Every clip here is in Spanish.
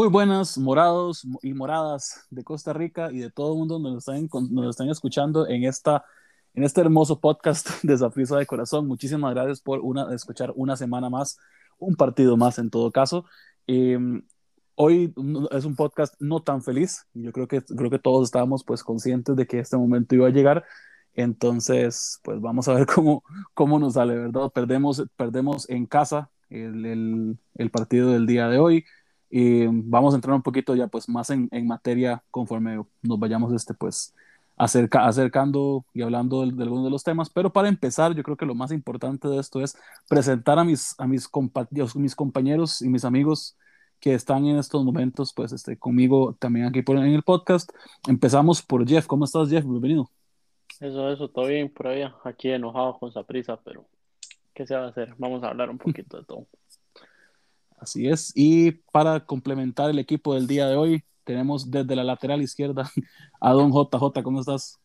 Muy buenas, morados y moradas de Costa Rica y de todo el mundo nos están, nos están escuchando en, esta, en este hermoso podcast de Zaprisa de Corazón. Muchísimas gracias por una, escuchar una semana más, un partido más en todo caso. Em, hoy es un podcast no tan feliz. Yo creo que, creo que todos estábamos pues conscientes de que este momento iba a llegar. Entonces, pues vamos a ver cómo, cómo nos sale, ¿verdad? Perdemos, perdemos en casa el, el, el partido del día de hoy. Y vamos a entrar un poquito ya pues más en, en materia conforme nos vayamos este pues acerca, acercando y hablando de, algunos de los temas, pero para empezar yo creo que lo más importante de esto es presentar a mis, a mis, mis compañeros y mis amigos que están en estos momentos pues este, conmigo también aquí por, en el podcast. Empezamos por Jeff, ¿cómo estás Jeff? Bienvenido. Eso, eso, todo bien por allá, aquí enojado con esa prisa, pero ¿qué se va a hacer? Vamos a hablar un poquito de todo. Así es. Y para complementar el equipo del día de hoy, tenemos desde la lateral izquierda a Don JJ. ¿Cómo estás?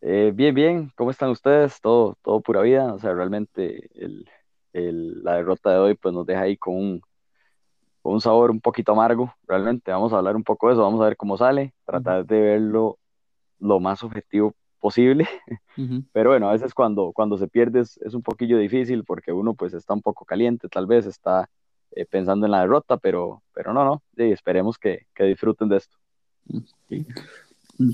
Eh, bien, bien. ¿Cómo están ustedes? Todo, todo pura vida. O sea, realmente el, el, la derrota de hoy pues nos deja ahí con un, con un sabor un poquito amargo. Realmente vamos a hablar un poco de eso. Vamos a ver cómo sale. Tratar de verlo lo más objetivo posible. Pero bueno, a veces cuando, cuando se pierde es, un poquillo difícil porque uno pues está un poco caliente, tal vez está eh, pensando en la derrota, pero, pero no, no, sí, esperemos que, que, disfruten de esto.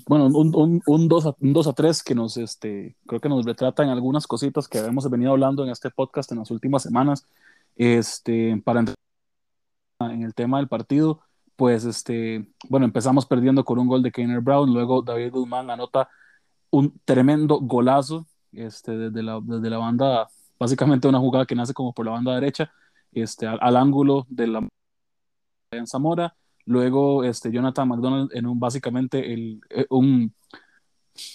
Bueno, un, un, 2 a, un 2 a 3 que nos, este, creo que nos retratan algunas cositas que hemos venido hablando en este podcast en las últimas semanas. Este, para entrar en el tema del partido, pues, este, bueno, empezamos perdiendo con un gol de Keiner Brown, luego David Guzmán anota un tremendo golazo este, desde, la, desde la banda, básicamente una jugada que nace como por la banda derecha, este, al, ángulo de la en Zamora. Luego este, Jonathan McDonald en un básicamente el, eh, un,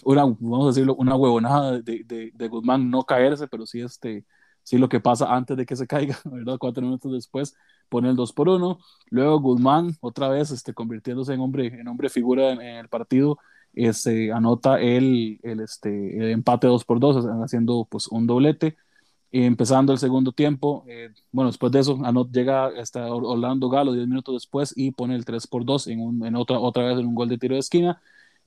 una, vamos a decirlo, una huevonada de, de, de, Guzmán no caerse, pero sí, este, sí lo que pasa antes de que se caiga, ¿verdad? Cuatro minutos después pone el 2 por 1. Luego Guzmán otra vez este, convirtiéndose en hombre, en hombre figura en el partido este, anota el, el, este, el empate 2 por 2, haciendo pues un doblete. empezando el segundo tiempo, eh, bueno, después de eso, anot, llega hasta Orlando Galo 10 minutos después y pone el 3 por 2 en, un, en otra, otra vez en un gol de tiro de esquina.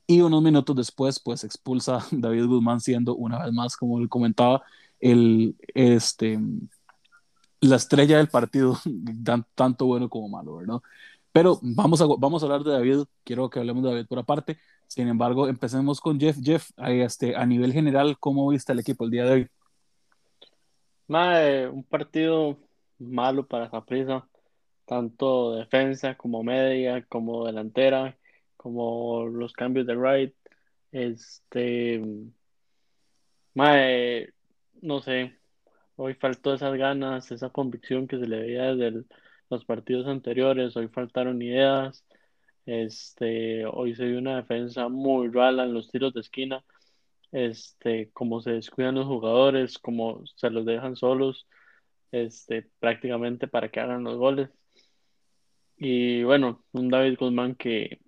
Y unos minutos después, pues expulsa David Guzmán, siendo una vez más, como él comentaba, el, este, la estrella del partido, tanto bueno como malo, ¿verdad? Pero vamos a, vamos a hablar de David, quiero que hablemos de David por aparte. Sin embargo, empecemos con Jeff. Jeff, este, a nivel general, ¿cómo viste el equipo el día de hoy? un partido malo para Zaprisa, tanto defensa como media, como delantera, como los cambios de right. Este, no sé, hoy faltó esas ganas, esa convicción que se le veía desde los partidos anteriores, hoy faltaron ideas. Este, hoy se vio una defensa muy rala en los tiros de esquina. Este, como se descuidan los jugadores, como se los dejan solos, este, prácticamente para que hagan los goles. Y bueno, un David Guzmán que,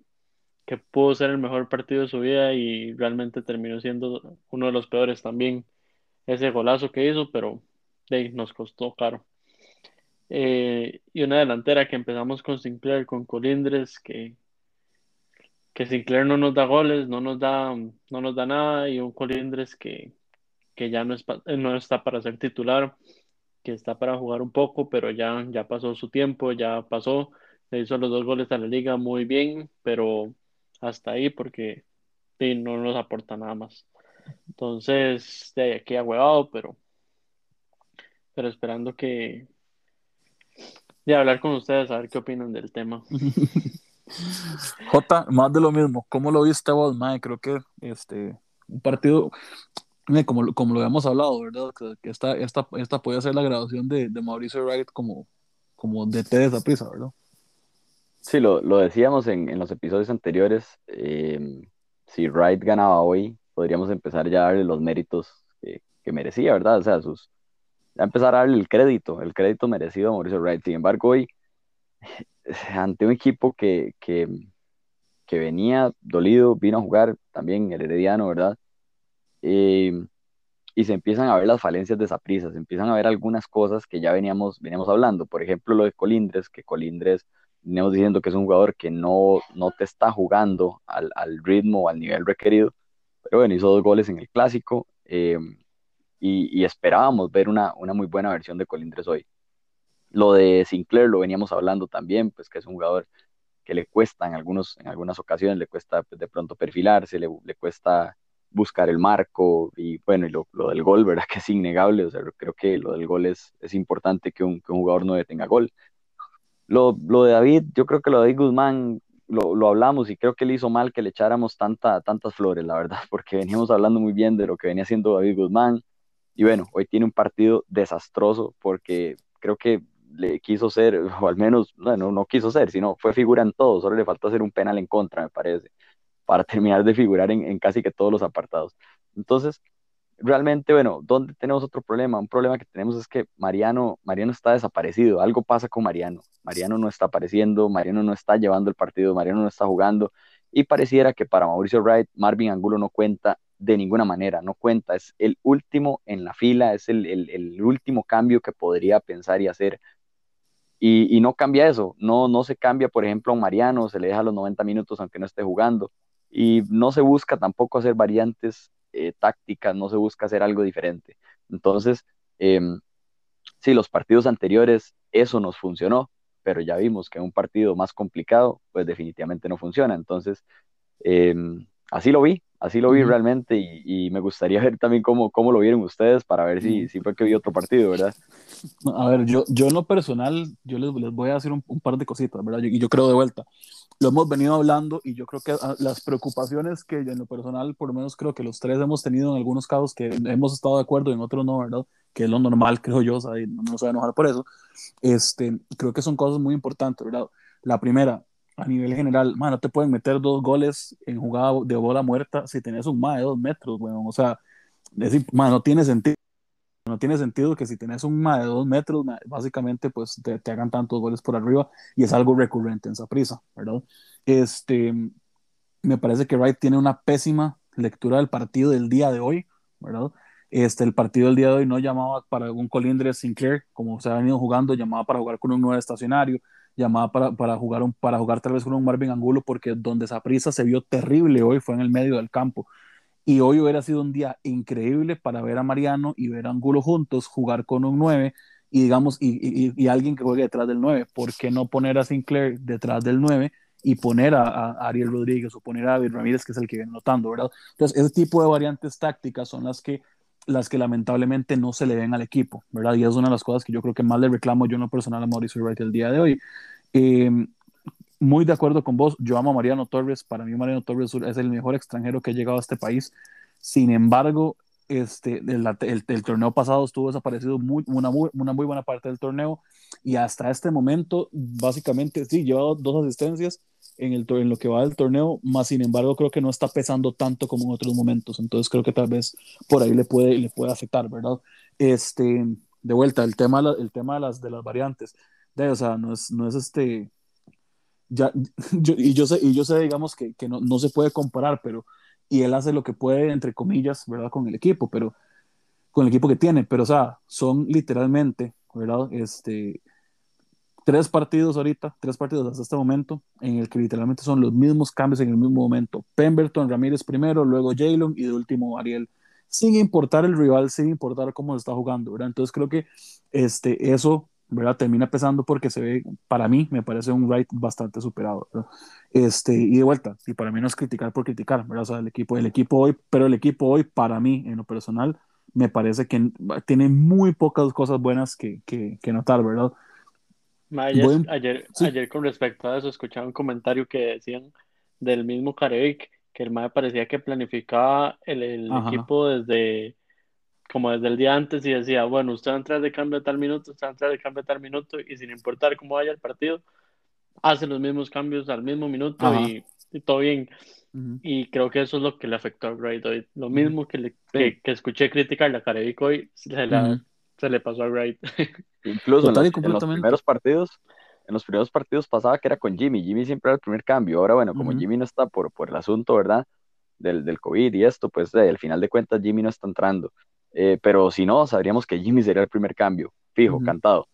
que pudo ser el mejor partido de su vida y realmente terminó siendo uno de los peores también. Ese golazo que hizo, pero de, nos costó caro. Eh, y una delantera que empezamos con Sinclair, con Colindres, que, que Sinclair no nos da goles, no nos da, no nos da nada, y un Colindres que, que ya no, es, no está para ser titular, que está para jugar un poco, pero ya, ya pasó su tiempo, ya pasó, le hizo los dos goles a la liga muy bien, pero hasta ahí porque no nos aporta nada más. Entonces, de aquí a huevado, pero, pero esperando que de hablar con ustedes, a ver qué opinan del tema. J, más de lo mismo. ¿Cómo lo viste vos, Mae? Creo que este, un partido, como, como lo habíamos hablado, ¿verdad? Que esta, esta, esta puede ser la graduación de, de Mauricio Wright como, como DT de esa prisa, ¿verdad? Sí, lo, lo decíamos en, en, los episodios anteriores. Eh, si Wright ganaba hoy, podríamos empezar ya a darle los méritos que, que merecía, ¿verdad? O sea, sus, ya empezar a darle el crédito, el crédito merecido a Mauricio Wright. Sin embargo, hoy ante un equipo que, que, venía dolido, vino a jugar también el Herediano, ¿verdad? Eh, y se empiezan a ver las falencias de esa prisa, se empiezan a ver algunas cosas que ya veníamos, veníamos hablando. Por ejemplo, lo de Colindres, que Colindres venimos diciendo que es un jugador que no, no te está jugando al, al ritmo o al nivel requerido, pero bueno, hizo dos goles en el clásico eh, y, y, esperábamos ver una, una muy buena versión de Colindres hoy. Lo de Sinclair lo veníamos hablando también, pues que es un jugador que le cuesta en, algunos, en algunas ocasiones, le cuesta pues, de pronto perfilarse, le, cuesta buscar el marco y bueno, y lo, lo, del gol, ¿verdad? Que es innegable, o sea, creo que lo del gol es, es importante que un, que un jugador no detenga gol. Lo, lo, de David, yo creo que lo de David Guzmán lo, lo, hablamos y creo que le hizo mal que le echáramos tanta, tantas flores, la verdad, porque veníamos hablando muy bien de lo que venía haciendo David Guzmán y bueno, hoy tiene un partido desastroso porque creo que le quiso ser, o al menos, bueno, no quiso ser, sino fue figura en todo, solo le faltó hacer un penal en contra, me parece, para terminar de figurar en, en casi que todos los apartados. Entonces, realmente, bueno, ¿dónde tenemos otro problema? Un problema que tenemos es que Mariano, Mariano está desaparecido, algo pasa con Mariano, Mariano no está apareciendo, Mariano no está llevando el partido, Mariano no está jugando, y pareciera que para Mauricio Wright, Marvin Angulo no cuenta de ninguna manera, no cuenta, es el último en la fila, es el, el, el último cambio que podría pensar y hacer y, no cambia eso, no, no se cambia, por ejemplo, a Mariano, se le deja los 90 minutos aunque no esté jugando, y no se busca tampoco hacer variantes eh, tácticas, no se busca hacer algo diferente. Entonces, eh, sí, los partidos anteriores eso nos funcionó, pero ya vimos que en un partido más complicado, pues definitivamente no funciona. Entonces, eh, así lo vi, así lo vi uh -huh. realmente y, y, me gustaría ver también cómo, cómo lo vieron ustedes para ver si, si fue que vi otro partido, ¿verdad? A ver, yo, yo en lo personal, yo les, les voy a decir un, un, par de cositas, ¿verdad? Y yo, yo, creo de vuelta, lo hemos venido hablando y yo creo que ah, las preocupaciones que en lo personal, por lo menos creo que los tres hemos tenido en algunos casos que hemos estado de acuerdo y en otros no, ¿verdad? Que es lo normal, creo yo, o sea, no, no se va a enojar por eso. Este, creo que son cosas muy importantes, ¿verdad? La primera, a nivel general, man, no te pueden meter dos goles en jugada de bola muerta si tenés un más de dos metros, bueno, o sea, decir, man, no tiene sentido. No tiene sentido que si tenés un más de dos metros, básicamente, pues te, te, hagan tantos goles por arriba y es algo recurrente en esa prisa, ¿verdad? Este, me parece que Wright tiene una pésima lectura del partido del día de hoy, ¿verdad? Este, el partido del día de hoy no llamaba para un Colindres Sinclair, como se ha venido jugando, llamaba para jugar con un nuevo estacionario, llamaba para, para, jugar un, para jugar tal vez con un Marvin Angulo, porque donde esa prisa se vio terrible hoy fue en el medio del campo. Y hoy hubiera sido un día increíble para ver a Mariano y ver a Angulo juntos, jugar con un 9 y digamos, y, y, y alguien que juegue detrás del 9. ¿Por qué no poner a Sinclair detrás del 9 y poner a, a, Ariel Rodríguez o poner a David Ramírez, que es el que viene notando, ¿verdad? Entonces, ese tipo de variantes tácticas son las que las que lamentablemente no se le ven al equipo, ¿verdad? Y es una de las cosas que yo creo que más le reclamo yo en lo personal a Mauricio Wright el día de hoy. Eh, muy de acuerdo con vos, yo amo a Mariano Torres, para mí Mariano Torres es el mejor extranjero que ha llegado a este país, sin embargo, este, el, torneo pasado estuvo desaparecido muy, una, muy, una muy buena parte del torneo y hasta este momento, básicamente, sí, lleva dos asistencias en, el, en lo que va del torneo, más sin embargo creo que no está pesando tanto como en otros momentos, entonces creo que tal vez por ahí le puede, le puede afectar, ¿verdad? Este, de vuelta, el tema, el tema de, las, de las variantes, de, o sea, no es, no es este ya, yo, y, yo sé, y yo sé, digamos, que, que no, no, se puede comparar, pero, y él hace lo que puede, entre comillas, ¿verdad? Con el equipo, pero, con el equipo que tiene, pero, o sea, son literalmente, ¿verdad? Este, tres partidos ahorita, tres partidos hasta este momento, en el que literalmente son los mismos cambios en el mismo momento. Pemberton, Ramírez primero, luego Jalen y de último Ariel, sin importar el rival, sin importar cómo se está jugando, ¿verdad? Entonces creo que este, eso ¿verdad? Termina pesando porque se ve, para mí, me parece un Wright bastante superado. Este, y de vuelta, y para mí no es criticar por criticar, ¿verdad? O sea, el equipo, el equipo hoy, pero el equipo hoy, para mí, en lo personal, me parece que tiene muy pocas cosas buenas que, que, que notar, ¿verdad? Ayer, ayer, sí. ayer, con respecto a eso, escuchaba un comentario que decían del mismo Carevic, que el MAE parecía que planificaba el, el equipo desde como desde el día antes y decía, bueno, usted va a entrar de cambio a tal minuto, usted va a entrar de cambio a tal minuto y sin importar cómo vaya el partido, hace los mismos cambios al mismo minuto y, y, todo bien. Uh -huh. Y creo que eso es lo que le afectó a Wright hoy. Lo mismo uh -huh. que, le, que, que, escuché criticar la Carevic hoy, se, la, uh -huh. Se, le pasó a Wright. Incluso en los, en los, primeros partidos, en los primeros partidos pasaba que era con Jimmy, Jimmy siempre era el primer cambio. Ahora, bueno, como Jimmy no está por, por el asunto, ¿verdad? Del, del COVID y esto, pues eh, al final de cuentas Jimmy no está entrando. Eh, pero si no, sabríamos que Jimmy sería el primer cambio, fijo, uh -huh. cantado.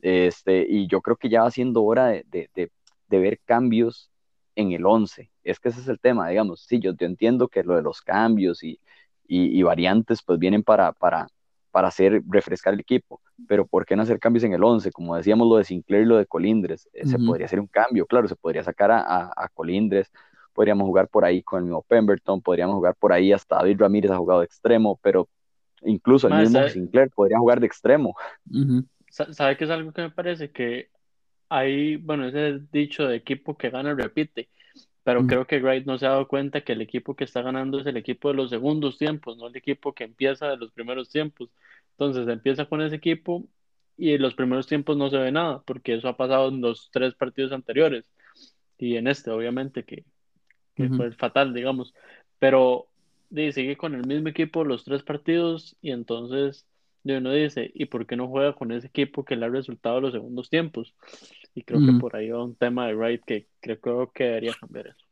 Este, y yo creo que ya va siendo hora de, de, de, de ver cambios en el 11. Es que ese es el tema, digamos. Sí, yo, entiendo que lo de los cambios y, y, variantes pues vienen para, para, para hacer refrescar el equipo, pero ¿por qué no hacer cambios en el 11? Como decíamos lo de Sinclair y lo de Colindres, eh, se podría hacer un cambio, claro, se podría sacar a, a, Colindres, podríamos jugar por ahí con el mismo Pemberton, podríamos jugar por ahí hasta David Ramírez ha jugado de extremo, pero incluso el mismo Sinclair podría jugar de extremo. ¿Sabe qué es algo que me parece? Que hay, bueno, ese dicho de equipo que gana repite, pero creo que Wright no se ha dado cuenta que el equipo que está ganando es el equipo de los segundos tiempos, no el equipo que empieza de los primeros tiempos. Entonces empieza con ese equipo y en los primeros tiempos no se ve nada, porque eso ha pasado en los tres partidos anteriores y en este, obviamente, que, fue fatal, digamos. Pero sigue con el mismo equipo los tres partidos y entonces uno dice, ¿y por qué no juega con ese equipo que le ha resultado los segundos tiempos? Y creo que por ahí va un tema de Wright que creo, que debería cambiar eso.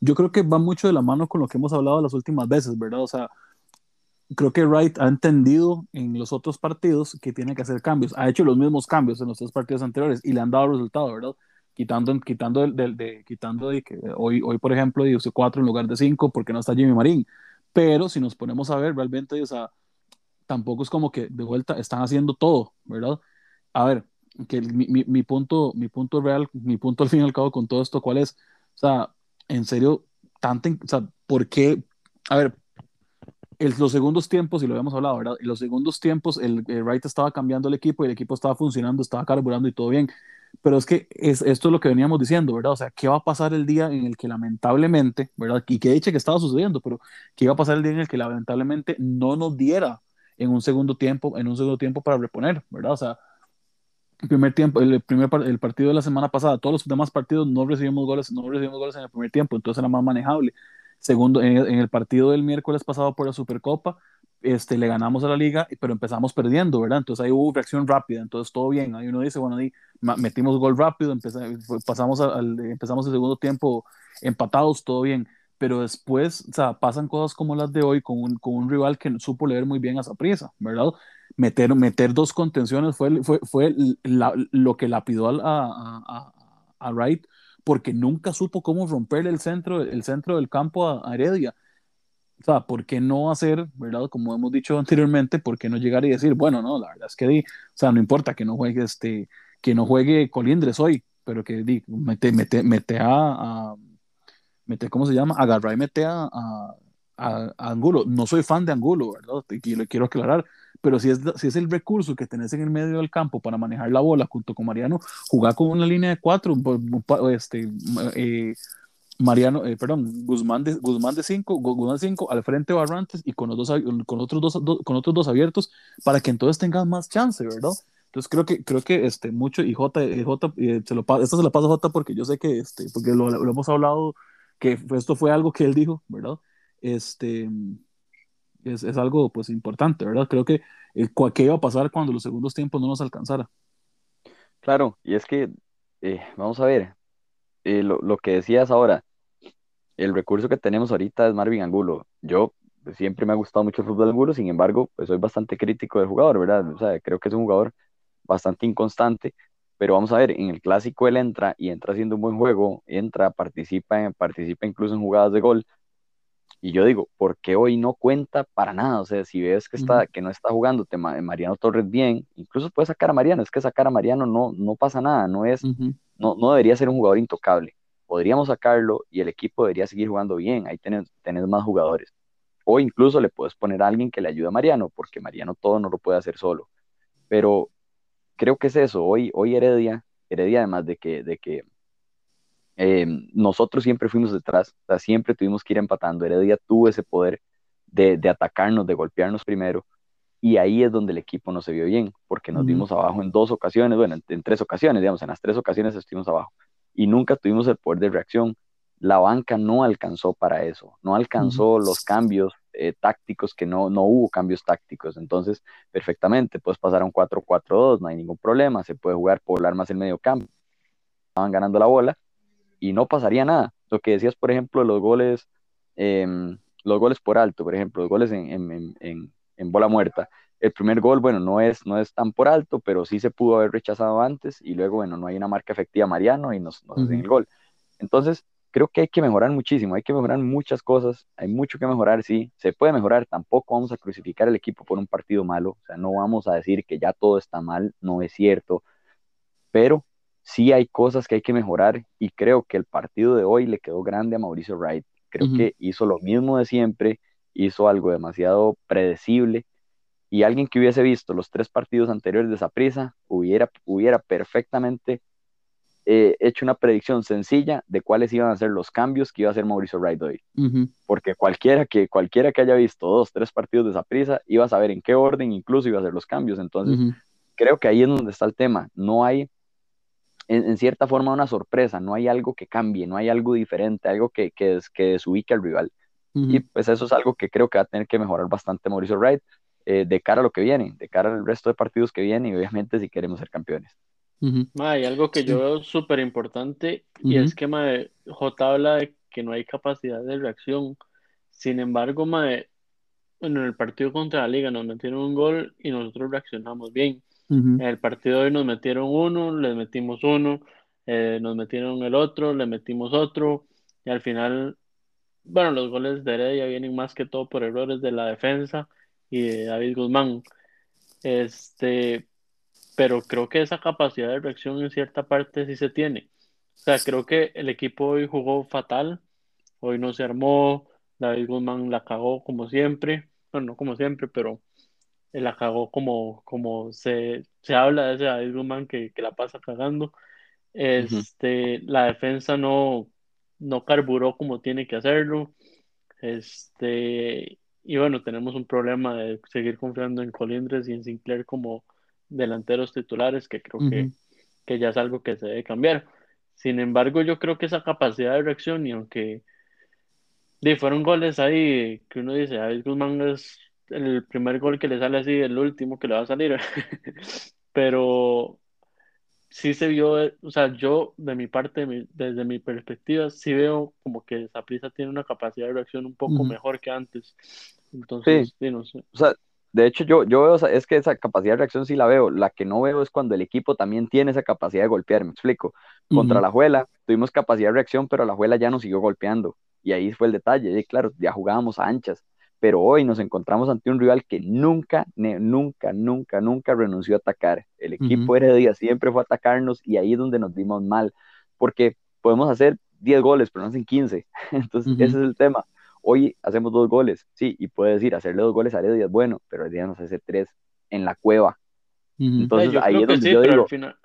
Yo creo que va mucho de la mano con lo que hemos hablado las últimas veces, ¿verdad? O sea, creo que Wright ha entendido en los otros partidos que tiene que hacer cambios. Ha hecho los mismos cambios en los tres partidos anteriores y le han dado resultado, ¿verdad? Quitando, quitando, del, de, quitando de que hoy, hoy, por ejemplo, dio cuatro en lugar de cinco porque no está Jimmy Marín. Pero si nos ponemos a ver, realmente, o sea, tampoco es como que de vuelta están haciendo todo, ¿verdad? A ver, que mi, mi, mi, punto, mi punto real, mi punto al fin y al cabo con todo esto, ¿cuál es? O sea, en serio, tanto, o sea, ¿por qué? A ver, los segundos tiempos, y lo habíamos hablado, ¿verdad? En los segundos tiempos, el, el Wright estaba cambiando el equipo y el equipo estaba funcionando, estaba carburando y todo bien. Pero es que es, esto es lo que veníamos diciendo, ¿verdad? O sea, ¿qué va a pasar el día en el que lamentablemente, ¿verdad? Y que dicho que estaba sucediendo, pero ¿qué iba a pasar el día en el que lamentablemente no nos diera en un segundo tiempo, en un segundo tiempo para reponer, ¿verdad? O sea, el primer tiempo, el primer el partido de la semana pasada, todos los demás partidos no recibimos goles, no recibimos goles en el primer tiempo, entonces era más manejable. Segundo, en, el partido del miércoles pasado por la Supercopa, este, le ganamos a la liga, pero empezamos perdiendo, ¿verdad? Entonces ahí hubo reacción rápida, entonces todo bien. Ahí uno dice, bueno, ahí metimos gol rápido, empezamos, pasamos al, empezamos el segundo tiempo empatados, todo bien pero después, o sea, pasan cosas como las de hoy con un, con un rival que supo leer muy bien a esa prisa, ¿verdad? Meter, meter dos contenciones fue, fue, fue lo que lapidó a, a, a, Wright, porque nunca supo cómo romper el centro, el centro del campo a, Heredia. O sea, ¿por qué no hacer, verdad? Como hemos dicho anteriormente, ¿por qué no llegar y decir, bueno, no, la verdad es que, di, o sea, no importa que no juegue, este, que no juegue Colindres hoy, pero que di, mete, mete, mete a mete, ¿cómo se llama? Agarrar y mete a, a, Angulo. No soy fan de Angulo, ¿verdad? Y lo quiero aclarar, pero si es, si es el recurso que tenés en el medio del campo para manejar la bola junto con Mariano, jugar con una línea de cuatro, este, eh, Mariano, eh, perdón, Guzmán de, Guzmán de cinco, Guzmán cinco al frente Barrantes y con, los dos, con, otros dos, con otros dos abiertos para que entonces tengas más chance, ¿verdad? Entonces creo que, creo que este, mucho, y J, J se lo, esto se lo pasa a J porque yo sé que, este, porque lo, lo hemos hablado que esto fue algo que él dijo, ¿verdad? Este, es, es algo pues importante, ¿verdad? Creo que eh, ¿qué iba a pasar cuando los segundos tiempos no nos alcanzara? Claro, y es que, eh, vamos a ver, eh, lo, lo, que decías ahora, el recurso que tenemos ahorita es Marvin Angulo. Yo siempre me ha gustado mucho el fútbol de Angulo, sin embargo, pues soy bastante crítico del jugador, ¿verdad? O sea, creo que es un jugador bastante inconstante, pero vamos a ver, en el clásico él entra y entra haciendo un buen juego, entra, participa, participa incluso en jugadas de gol. Y yo digo, ¿por qué hoy no cuenta para nada? O sea, si ves que, está, que no está jugando Mariano Torres bien, incluso puede sacar a Mariano, es que sacar a Mariano no, no pasa nada, no, es, no, no debería ser un jugador intocable. Podríamos sacarlo y el equipo debería seguir jugando bien, ahí tenés, tenés más jugadores. O incluso le puedes poner a alguien que le ayude a Mariano, porque Mariano todo no lo puede hacer solo. Pero creo que es eso. Hoy, hoy Heredia, Heredia además de que, de que eh, nosotros siempre fuimos detrás, o sea, siempre tuvimos que ir empatando. Heredia tuvo ese poder de, de, atacarnos, de golpearnos primero, y ahí es donde el equipo no se vio bien, porque nos dimos abajo en dos ocasiones, bueno, en, tres ocasiones, digamos, en las tres ocasiones estuvimos abajo, y nunca tuvimos el poder de reacción. La banca no alcanzó para eso, no alcanzó los cambios eh, tácticos que no, no hubo cambios tácticos. Entonces, perfectamente, puedes pasar a un 4-4-2, no hay ningún problema, se puede jugar por armas en medio campo. Estaban ganando la bola y no pasaría nada. Lo que decías, por ejemplo, los goles, em, los goles por alto, por ejemplo, los goles en, en, en, bola muerta, el primer gol, bueno, no es, no es tan por alto, pero sí se pudo haber rechazado antes y luego, bueno, no hay una marca efectiva Mariano y nos, nos hacen el gol. Entonces, creo que hay que mejorar muchísimo, hay que mejorar muchas cosas, hay mucho que mejorar, sí, se puede mejorar, tampoco vamos a crucificar al equipo por un partido malo, o sea, no vamos a decir que ya todo está mal, no es cierto, pero sí hay cosas que hay que mejorar y creo que el partido de hoy le quedó grande a Mauricio Wright, creo que hizo lo mismo de siempre, hizo algo demasiado predecible y alguien que hubiese visto los tres partidos anteriores de esa prisa hubiera, hubiera perfectamente eh, hecho una predicción sencilla de cuáles iban a ser los cambios que iba a hacer Mauricio Wright hoy. Porque cualquiera que, cualquiera que haya visto dos, tres partidos de esa prisa iba a saber en qué orden incluso iba a hacer los cambios. Entonces, creo que ahí es donde está el tema. No hay, en, cierta forma, una sorpresa, no hay algo que cambie, no hay algo diferente, algo que, que, que desubique al rival. Y pues eso es algo que creo que va a tener que mejorar bastante Mauricio Wright eh, de cara a lo que viene, de cara al resto de partidos que vienen y obviamente si queremos ser campeones. Hay algo que yo veo súper importante y es que J habla de que no hay capacidad de reacción. Sin embargo, mae, en el partido contra la Liga nos metieron un gol y nosotros reaccionamos bien. En el partido de hoy nos metieron uno, les metimos uno, eh, nos metieron el otro, le metimos otro y al final, bueno, los goles de Heredia vienen más que todo por errores de la defensa y de David Guzmán. Este, pero creo que esa capacidad de reacción en cierta parte sí se tiene. O sea, creo que el equipo hoy jugó fatal, hoy no se armó, David Guzmán la cagó como siempre, bueno, no como siempre, pero la cagó como, como se, se habla de ese David Guzmán que, que la pasa cagando. Este, La defensa no, no carburó como tiene que hacerlo. Este, y bueno, tenemos un problema de seguir confiando en Colindres y en Sinclair como delanteros titulares, que creo que, que ya es algo que se debe cambiar. Sin embargo, yo creo que esa capacidad de reacción, y aunque fueron goles ahí que uno dice, David Guzmán es el primer gol que le sale así, el último que le va a salir, pero sí se vio, o sea, yo de mi parte, desde mi perspectiva, sí veo como que prisa tiene una capacidad de reacción un poco mejor que antes. Entonces, sí. no sé. O sea, de hecho, yo, yo veo, es que esa capacidad de reacción sí la veo. La que no veo es cuando el equipo también tiene esa capacidad de golpear. Me explico. Contra la Juela tuvimos capacidad de reacción, pero la Juela ya nos siguió golpeando. Y ahí fue el detalle. Y claro, ya jugábamos a anchas. Pero hoy nos encontramos ante un rival que nunca, nunca, nunca, nunca renunció a atacar. El equipo Heredia siempre fue a atacarnos y ahí es donde nos dimos mal. Porque podemos hacer 10 goles, pero no hacen 15. Entonces, ese es el tema Hoy hacemos dos goles, sí, y puede decir, hacerle dos goles a Heredia es bueno, pero día nos hace tres en la cueva. Entonces ahí es donde yo digo... Al final,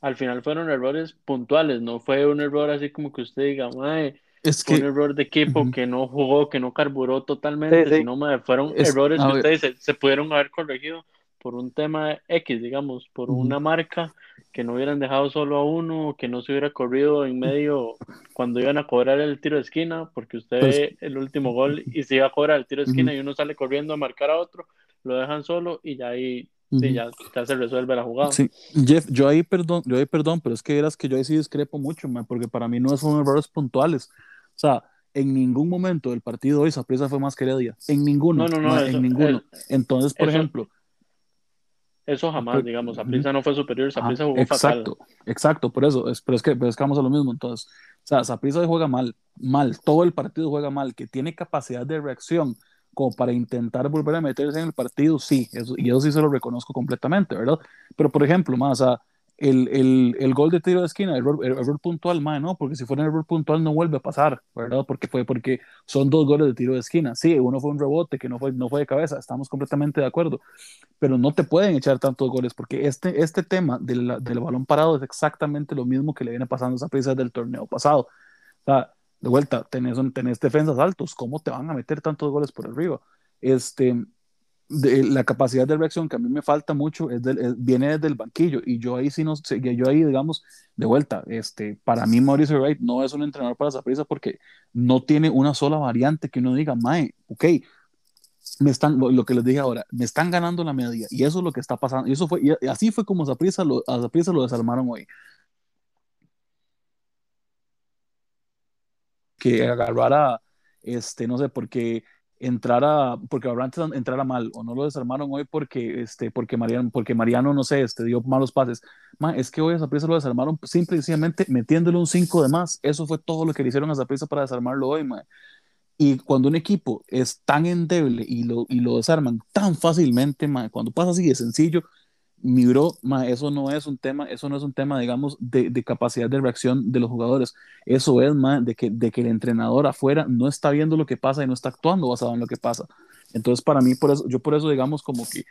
al final fueron errores puntuales, no fue un error así como que usted diga, mae, es que, un error de equipo que no jugó, que no carburó totalmente, sino fueron errores que usted dice, se pudieron haber corregido por un tema X, digamos, por una marca que no hubieran dejado solo a uno, que no se hubiera corrido en medio cuando iban a cobrar el tiro de esquina, porque usted pues ve el último gol y se iba a cobrar el tiro de esquina y uno sale corriendo a marcar a otro, lo dejan solo y ya ahí ya, se resuelve la jugada. Sí, Jeff, yo ahí perdón, yo ahí perdón, pero es que eras que yo ahí sí discrepo mucho, porque para mí no son errores puntuales. O sea, en ningún momento del partido hoy Saprissa fue más que Heredia. En ninguno. No, no, no. en ninguno. Entonces, por ejemplo, eso jamás, digamos, Saprissa no fue superior, Saprissa jugó exacto, fatal. Exacto, por eso, es, pero, es que, pero es que vamos a lo mismo, entonces, o sea, Saprissa juega mal, mal, todo el partido juega mal, que tiene capacidad de reacción como para intentar volver a meterse en el partido, sí, eso, y eso sí se lo reconozco completamente, ¿verdad? Pero, por ejemplo, más, o sea, el, el, el, gol de tiro de esquina, error, error puntual, mae, no, porque si fuera un error puntual no vuelve a pasar, ¿verdad? Porque fue porque son dos goles de tiro de esquina. Sí, uno fue un rebote que no fue, no fue de cabeza, estamos completamente de acuerdo, pero no te pueden echar tantos goles porque este, este tema del, del balón parado es exactamente lo mismo que le viene pasando a esa del torneo pasado. O sea, de vuelta, tenés, tenés defensas altos, ¿cómo te van a meter tantos goles por arriba? Este, de, la capacidad de reacción que a mí me falta mucho es viene desde el banquillo y yo ahí sí no sé, yo ahí digamos de vuelta, este, para mí Mauricio Wright no es un entrenador para prisa porque no tiene una sola variante que uno diga, mae, ok, me están, lo que les dije ahora, me están ganando la media y eso es lo que está pasando y eso fue, y así fue como Zaprisa lo, lo desarmaron hoy. Que agarrara, este, no sé, porque entrara, porque Abrante entrara mal, o no lo desarmaron hoy porque, este, porque, Mariano, porque Mariano, no sé, este, dio malos pases. es que hoy a Zaprisa lo desarmaron simple y sencillamente metiéndole un 5 de más. Eso fue todo lo que le hicieron a Zaprisa para desarmarlo hoy, Y cuando un equipo es tan endeble y lo, y lo desarman tan fácilmente, cuando pasa así de sencillo, mi bro, eso no es un tema, eso no es un tema, digamos, de, de capacidad de reacción de los jugadores. Eso es, más de que, de que el entrenador afuera no está viendo lo que pasa y no está actuando basado en lo que pasa. Entonces, para mí, por eso, yo por eso, digamos, como que eh,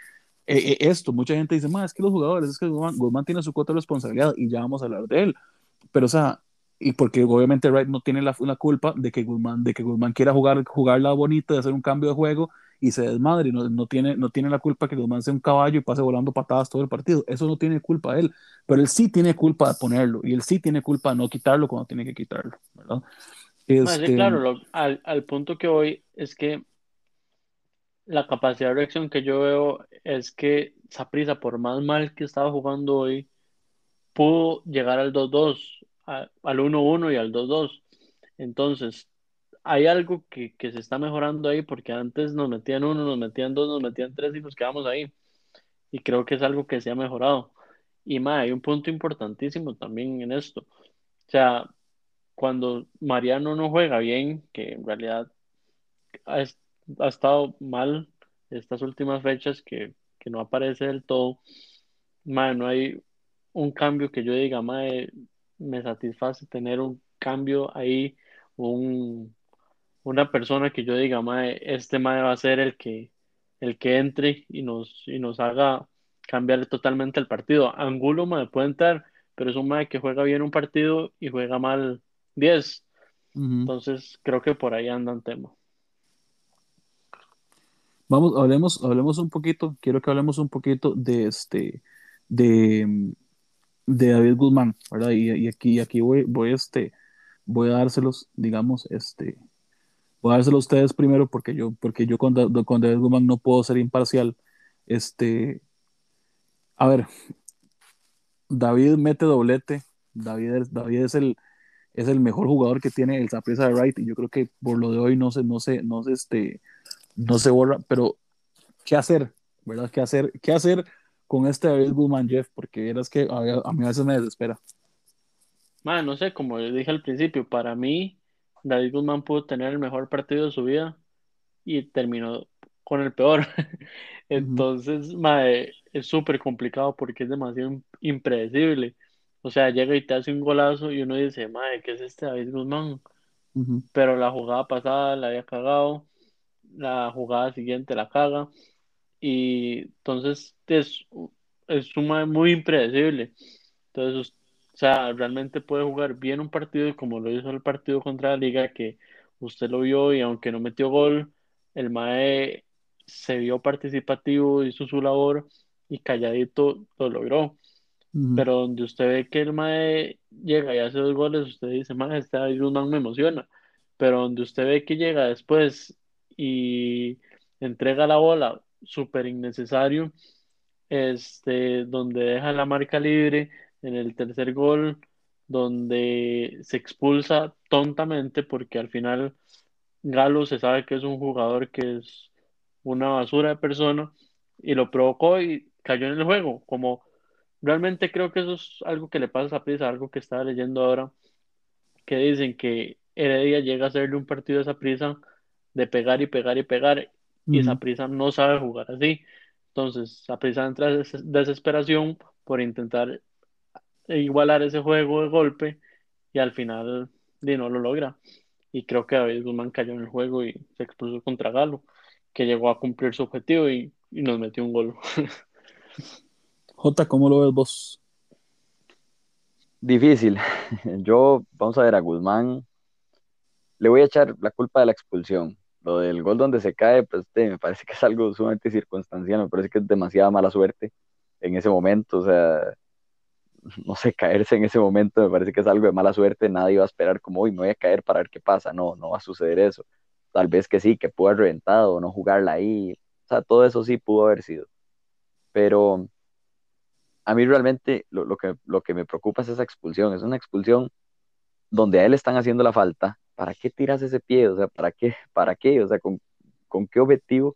eh, esto, mucha gente dice, más es que los jugadores, es que Guzmán, tiene su cuota de responsabilidad y ya vamos a hablar de él. Pero, o sea, y porque obviamente Wright no tiene la, la, culpa de que Guzmán, de que Guzmán quiera jugar, jugarla bonita, de hacer un cambio de juego y se desmadre, no, no, tiene, no tiene la culpa que Guzmán sea un caballo y pase volando patadas todo el partido, eso no tiene culpa él, pero él sí tiene culpa de ponerlo y él sí tiene culpa de no quitarlo cuando tiene que quitarlo, ¿verdad? Este... claro, al, al punto que voy es que la capacidad de reacción que yo veo es que Saprisa, por más mal que estaba jugando hoy, pudo llegar al 2-2, al 1-1 y al 2-2. Entonces, hay algo que, se está mejorando ahí porque antes nos metían uno, nos metían dos, nos metían tres y nos quedamos ahí. Y creo que es algo que se ha mejorado. Y más, hay un punto importantísimo también en esto. O sea, cuando Mariano no juega bien, que en realidad ha, estado mal estas últimas fechas, que, no aparece del todo, no hay un cambio que yo diga, mae, me satisface tener un cambio ahí, un, una persona que yo diga, mae, este mae va a ser el que, el que entre y nos, y nos haga cambiar totalmente el partido. Angulo, mae, puede entrar, pero es un mae que juega bien un partido y juega mal 10. Entonces, creo que por ahí anda el tema. Vamos, hablemos, hablemos un poquito, quiero que hablemos un poquito de este, de, de David Guzmán, ¿verdad? Y, aquí, aquí voy, voy, este, voy a dárselos, digamos, este, voy a dárselo a ustedes primero porque yo, porque yo con, con David Guzmán no puedo ser imparcial. Este, a ver, David mete doblete, David, David es el es el mejor jugador que tiene el Zaprisa de Wright y yo creo que por lo de hoy no se no se no se este no se borra, pero qué hacer, ¿verdad? ¿Qué hacer? ¿Qué hacer con este David Guzmán Jeff? Porque es que a, a, mí a veces me desespera. Man, no sé, como dije al principio, para mí David Guzmán pudo tener el mejor partido de su vida y terminó con el peor. Entonces, es súper complicado porque es demasiado impredecible. O sea, llega y te hace un golazo y uno dice, madre, ¿qué es este David Guzmán? Pero la jugada pasada la había cagado, la jugada siguiente la caga. Y entonces es, es muy impredecible. Entonces, o sea, realmente puede jugar bien un partido como lo hizo el partido contra la Liga, que usted lo vio y aunque no metió gol, el MAE se vio participativo, hizo su labor y calladito lo logró. Pero donde usted ve que el MAE llega y hace dos goles, usted dice, MAE, este Guzmán me emociona. Pero donde usted ve que llega después y entrega la bola, súper innecesario, este, donde deja la marca libre en el tercer gol, donde se expulsa tontamente porque al final Galo se sabe que es un jugador que es una basura de persona y lo provocó y cayó en el juego. Como realmente creo que eso es algo que le pasa a Prisa, algo que estaba leyendo ahora, que dicen que Heredia llega a hacerle un partido a esa prisa de pegar y pegar y pegar y esa prisa no sabe jugar así. Entonces, esa prisa entra en desesperación por intentar e igualar ese juego de golpe y al final no lo logra. Y creo que David Guzmán cayó en el juego y se expulsó contra Galo, que llegó a cumplir su objetivo y, nos metió un gol. Jota, ¿cómo lo ves vos? Difícil. Yo, vamos a ver, a Guzmán le voy a echar la culpa de la expulsión. Lo del gol donde se cae, pues me parece que es algo sumamente circunstancial, me parece que es demasiada mala suerte en ese momento, o sea, no sé, caerse en ese momento me parece que es algo de mala suerte, nadie va a esperar como, hoy me voy a caer para ver qué pasa, no, no va a suceder eso. Tal vez que sí, que pudo haber reventado no jugarla ahí, o sea, todo eso sí pudo haber sido. Pero a mí realmente lo, lo, que, lo que me preocupa es esa expulsión, es una expulsión donde a él están haciendo la falta, ¿para qué tiras ese pie? O sea, ¿para qué? ¿Para qué? O sea, con, con qué objetivo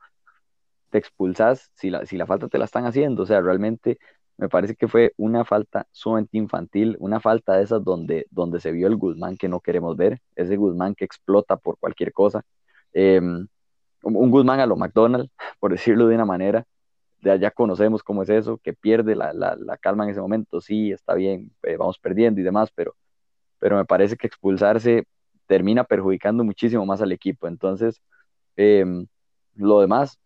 te expulsas si la, si la falta te la están haciendo. O sea, realmente me parece que fue una falta sumamente infantil, una falta de esas donde, donde se vio el Guzmán que no queremos ver, ese Guzmán que explota por cualquier cosa. Em, un Guzmán a lo McDonald's, por decirlo de una manera. Ya, ya conocemos cómo es eso, que pierde la, la, la calma en ese momento. Sí, está bien, eh, vamos perdiendo y demás, pero, pero me parece que expulsarse termina perjudicando muchísimo más al equipo. Entonces, em, lo demás,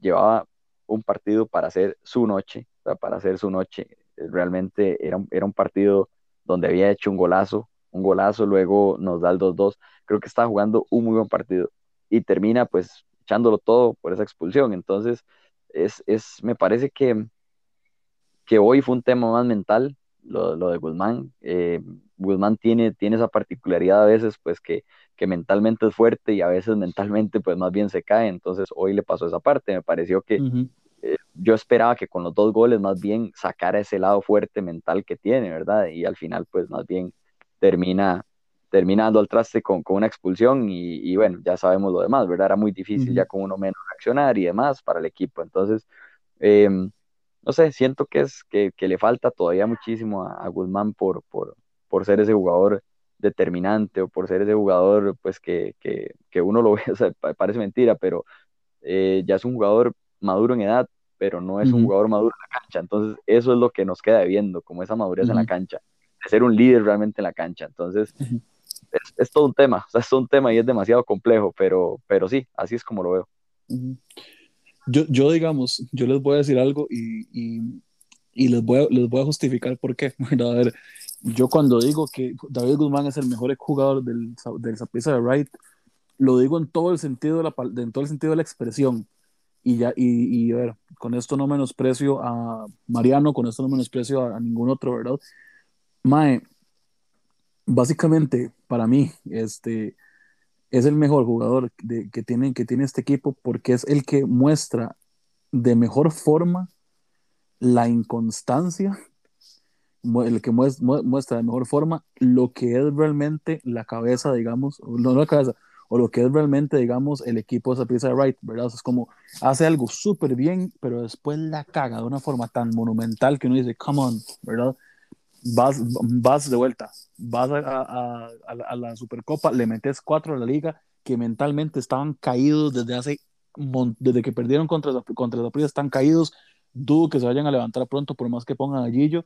llevaba un partido para hacer su noche, para hacer su noche. Realmente era, era un partido donde había hecho un golazo, un golazo, luego nos da el 2-2. Creo que estaba jugando un muy buen partido y termina pues echándolo todo por esa expulsión. Entonces, es, es me parece que, que hoy fue un tema más mental, lo, lo de Guzmán. Eh, Guzmán tiene, tiene esa particularidad a veces, pues que, que mentalmente es fuerte y a veces mentalmente pues más bien se cae, entonces hoy le pasó esa parte, me pareció que eh, yo esperaba que con los dos goles más bien sacara ese lado fuerte mental que tiene, ¿verdad? Y al final pues más bien termina terminando al traste con, con una expulsión y, y, bueno, ya sabemos lo demás, ¿verdad? Era muy difícil ya con uno menos reaccionar y demás para el equipo, entonces... Eh, no sé, siento que es que, que, le falta todavía muchísimo a, a Guzmán por, por, por ser ese jugador determinante o por ser ese jugador pues que, que, que uno lo ve, o sea, parece mentira, pero eh, ya es un jugador maduro en edad, pero no es un jugador maduro en la cancha. Entonces, eso es lo que nos queda viendo, como esa madurez en la cancha, de ser un líder realmente en la cancha. Entonces, es, es, todo un tema, o sea, es todo un tema y es demasiado complejo, pero, pero sí, así es como lo veo. Yo, yo, digamos, yo les voy a decir algo y, y, y les, voy a, les voy a justificar por qué. A ver, yo cuando digo que David Guzmán es el mejor jugador del, del Zaprisa de Wright, lo digo en todo el sentido de la, en todo el sentido de la expresión. Y, ya, y, y a ver, con esto no menosprecio a Mariano, con esto no menosprecio a, a ningún otro, ¿verdad? Mae, básicamente, para mí, este, es el mejor jugador de, que, tiene, que tiene este equipo porque es el que muestra de mejor forma la inconstancia el que muestra de mejor forma lo que es realmente la cabeza, digamos, no, la cabeza, o lo que es realmente, digamos, el equipo de esa pieza de Wright, ¿verdad? es como hace algo súper bien, pero después la caga de una forma tan monumental que uno dice, come on, ¿verdad? Vas, vas de vuelta, vas a, a, a, la Supercopa, le metes cuatro a la liga que mentalmente estaban caídos desde hace, desde que perdieron contra, contra la están caídos, dudo que se vayan a levantar pronto por más que pongan a Gillo,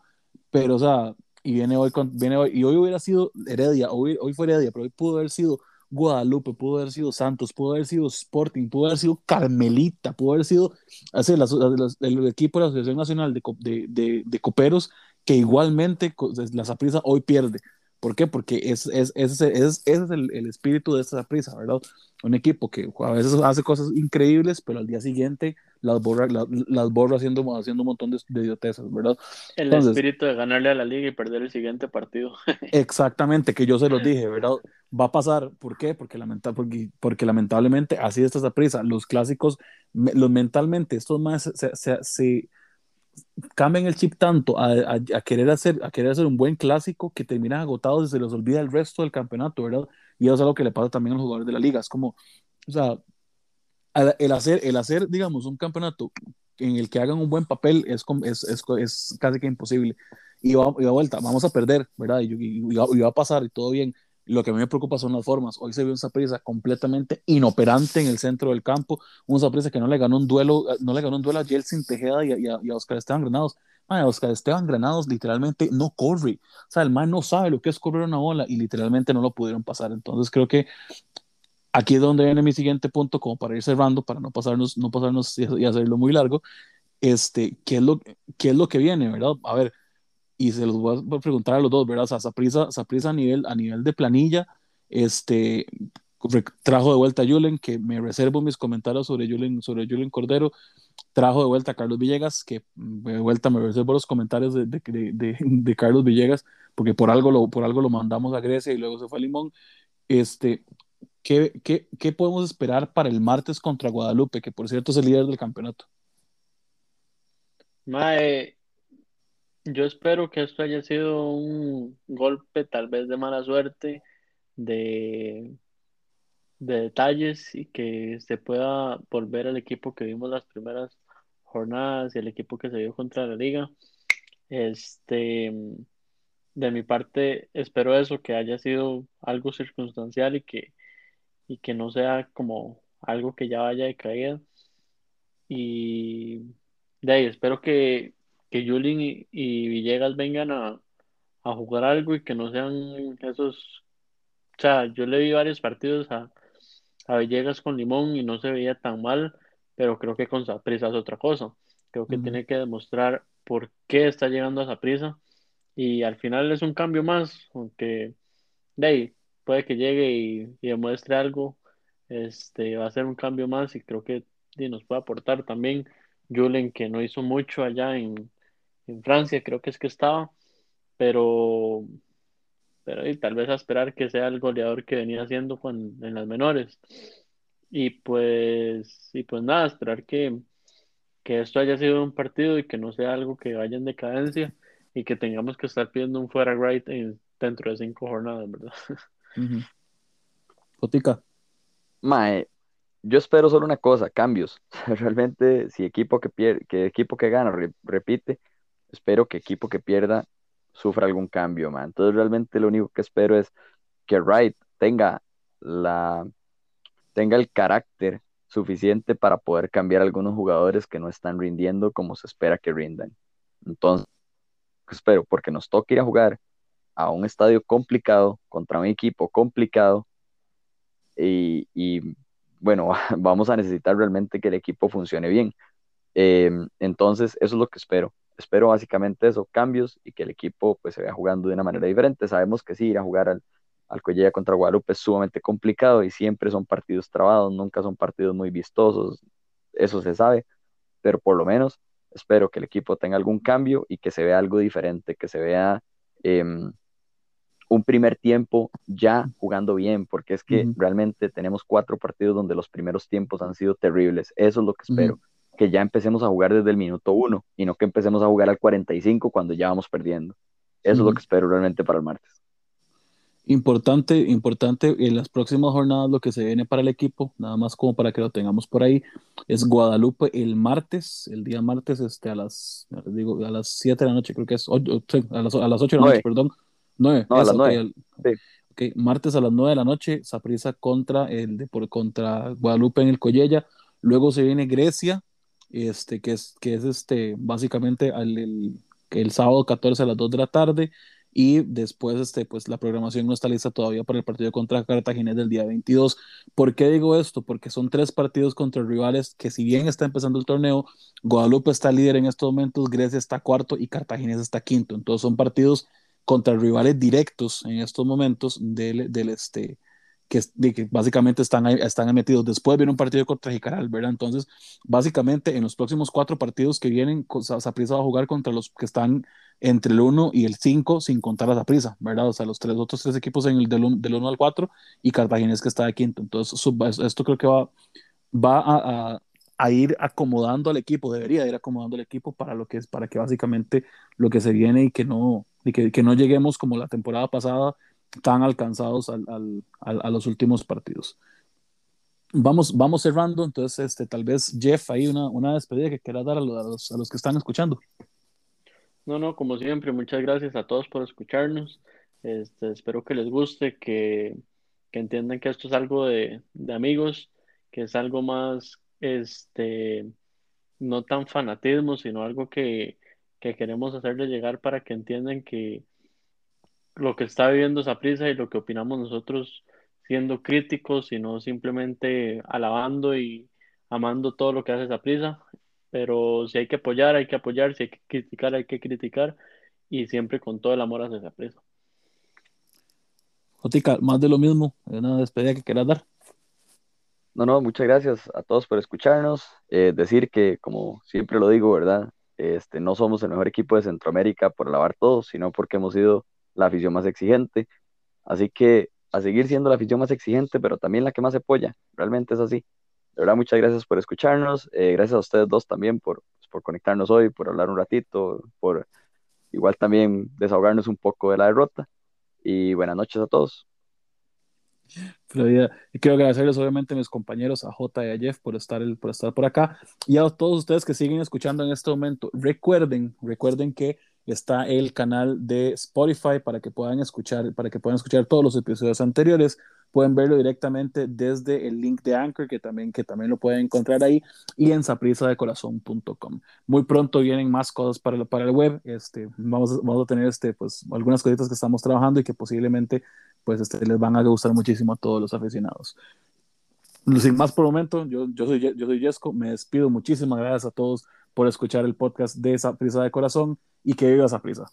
pero, o sea, y viene hoy, con, viene hoy, y hoy hubiera sido Heredia, hoy, hoy fue Heredia, pero hoy pudo haber sido Guadalupe, pudo haber sido Santos, pudo haber sido Sporting, pudo haber sido Carmelita, pudo haber sido así, las, el equipo de la Asociación Nacional de, de, de, Coperos, que igualmente la Saprisa hoy pierde. ¿Por qué? Porque es, es, es, es, es el, el, espíritu de esta prisa, ¿verdad? Un equipo que a veces hace cosas increíbles, pero al día siguiente las borra, las, las borra haciendo, haciendo un montón de, de idiotezas, ¿verdad? El Entonces, espíritu de ganarle a la liga y perder el siguiente partido. exactamente, que yo se los dije, ¿verdad? Va a pasar, ¿por qué? Porque, lamenta, porque, porque lamentablemente así está esta prisa. Los clásicos, los mentalmente, estos más se, se, se cambian el chip tanto a, a, a, querer hacer, a querer hacer un buen clásico que terminan agotados y se les olvida el resto del campeonato, ¿verdad? Y eso es algo que le pasa también a los jugadores de la liga. Es como, o sea, el hacer, el hacer, digamos, un campeonato en el que hagan un buen papel es, es, es, es casi que imposible. Y va, y va vuelta, vamos a perder, ¿verdad? Y, y, va, y, va, a pasar y todo bien. Lo que a mí me preocupa son las formas. Hoy se vio un Saprissa completamente inoperante en el centro del campo, un Saprissa que no le ganó un duelo, no le ganó un duelo a Jelsin Tejeda y a, a Oscar Esteban Granados. Man, Oscar Esteban Granados literalmente no corre. O sea, el man no sabe lo que es correr una bola y literalmente no lo pudieron pasar. Entonces creo que aquí es donde viene mi siguiente punto, como para ir cerrando, para no pasarnos, no pasarnos y hacerlo muy largo. Este, ¿qué es lo, qué es lo que viene, verdad? A ver, y se los voy a preguntar a los dos, ¿verdad? O sea, Saprisa, Saprisa a nivel, a nivel de planilla, este, trajo de vuelta a Julen, que me reservo mis comentarios sobre Julen, sobre Julen Cordero, trajo de vuelta a Carlos Villegas, que de vuelta me reservo los comentarios de, de, de, de, Carlos Villegas, porque por algo, lo, por algo lo mandamos a Grecia y luego se fue a Limón. Este, ¿qué, qué, qué podemos esperar para el martes contra Guadalupe, que por cierto es el líder del campeonato? Mae, yo espero que esto haya sido un golpe tal vez de mala suerte, de, detalles y que se pueda volver al equipo que vimos las primeras jornadas y el equipo que se vio contra la liga. Este, de mi parte, espero eso, que haya sido algo circunstancial y que, y que no sea como algo que ya vaya de caída. Y de ahí, espero que, que Julien y, Villegas vengan a, a jugar algo y que no sean esos. O sea, yo le vi varios partidos a, a Villegas con Limón y no se veía tan mal, pero creo que con Saprisa es otra cosa. Creo que tiene que demostrar por qué está llegando a Saprisa y al final es un cambio más, aunque de ahí puede que llegue y, demuestre algo, este va a ser un cambio más y creo que nos puede aportar también Julen que no hizo mucho allá en, en Francia, creo que es que estaba, pero pero y tal vez a esperar que sea el goleador que venía haciendo en las menores. Y pues, y pues nada, esperar que, que esto haya sido un partido y que no sea algo que vaya en decadencia y que tengamos que estar pidiendo un fuera right dentro de cinco jornadas, ¿verdad? Potica. Mae, yo espero solo una cosa, cambios. Realmente, si equipo que pierde, que equipo que gana repite, espero que equipo que pierda sufra algún cambio, man. Entonces realmente lo único que espero es que Wright tenga la tenga el carácter suficiente para poder cambiar algunos jugadores que no están rindiendo como se espera que rindan. Entonces, espero, porque nos toca ir a jugar a un estadio complicado, contra un equipo complicado, y, bueno, vamos a necesitar realmente que el equipo funcione bien. Em, entonces, eso es lo que espero espero básicamente eso, cambios y que el equipo pues se vaya jugando de una manera diferente. Sabemos que sí, ir a jugar al, al contra Guadalupe es sumamente complicado y siempre son partidos trabados, nunca son partidos muy vistosos, eso se sabe, pero por lo menos espero que el equipo tenga algún cambio y que se vea algo diferente, que se vea em, un primer tiempo ya jugando bien, porque es que realmente tenemos cuatro partidos donde los primeros tiempos han sido terribles, eso es lo que espero que ya empecemos a jugar desde el minuto uno y no que empecemos a jugar al 45 cuando ya vamos perdiendo. Eso es lo que espero realmente para el martes. Importante, importante en las próximas jornadas lo que se viene para el equipo, nada más como para que lo tengamos por ahí, es Guadalupe el martes, el día martes este, a las digo, a las 7 de la noche, creo que es, a, las, a las 8 de la noche, perdón. 9, no, a las 9. martes a las 9 de la noche, Saprisa contra el de por contra Guadalupe en el Collella. Luego se viene Grecia, este, que es, que es este, básicamente el, el, sábado 14 a las 2 de la tarde y después este, pues la programación no está lista todavía para el partido contra Cartagena del día 22. ¿Por qué digo esto? Porque son tres partidos contra rivales que si bien está empezando el torneo, Guadalupe está líder en estos momentos, Grecia está cuarto y Cartagena está quinto. Entonces son partidos contra rivales directos en estos momentos del, del, este, que, básicamente están, están metidos. Después viene un partido contra Jicaral, ¿verdad? Entonces, básicamente en los próximos cuatro partidos que vienen, Saprissa va a jugar contra los que están entre el 1 y el 5, sin contar a Saprissa, ¿verdad? O sea, los tres otros tres equipos en el del 1, al 4 y Cartagena es que está de quinto. Entonces, esto creo que va, va a, a, ir acomodando al equipo, debería ir acomodando al equipo para lo que es, para que básicamente lo que se viene y que no, y que, que no lleguemos como la temporada pasada tan alcanzados al, al, a los últimos partidos. Vamos, vamos cerrando, entonces este, tal vez Jeff, ahí una, una despedida que quiera dar a los, a los, que están escuchando. No, no, como siempre, muchas gracias a todos por escucharnos. Este, espero que les guste, que, que entiendan que esto es algo de, de, amigos, que es algo más, este, no tan fanatismo, sino algo que, que queremos hacerle llegar para que entiendan que, lo que está viviendo esa prisa y lo que opinamos nosotros siendo críticos y no simplemente alabando y amando todo lo que hace esa prisa. Pero si hay que apoyar, hay que apoyar, si hay que criticar, hay que criticar y siempre con todo el amor hacia esa prisa. Jotica, más de lo mismo, una despedida que quieras dar. No, no, muchas gracias a todos por escucharnos. Eh, decir que, como siempre lo digo, ¿verdad? Este, no somos el mejor equipo de Centroamérica por alabar todos, sino porque hemos sido la afición más exigente. Así que a seguir siendo la afición más exigente, pero también la que más apoya. Realmente es así. De verdad, muchas gracias por escucharnos. Eh, gracias a ustedes dos también por, pues, por conectarnos hoy, por hablar un ratito, por igual también desahogarnos un poco de la derrota. Y buenas noches a todos. Y quiero agradecerles obviamente a mis compañeros, a J y a Jeff por estar, por estar por acá. Y a todos ustedes que siguen escuchando en este momento, recuerden, recuerden que está el canal de Spotify para que puedan escuchar, para que puedan escuchar todos los episodios anteriores. Pueden verlo directamente desde el link de Anchor, que también, que también lo pueden encontrar ahí, y en saprisadecorazón.com. Muy pronto vienen más cosas para el, para el web. Este, vamos, vamos a tener este, pues, algunas cositas que estamos trabajando y que posiblemente pues, este, les van a gustar muchísimo a todos los aficionados. Sin más por el momento, yo, yo, soy, yo soy Jesco, me despido. Muchísimas gracias a todos por escuchar el podcast de Esa Prisa de Corazón y que viva esa prisa.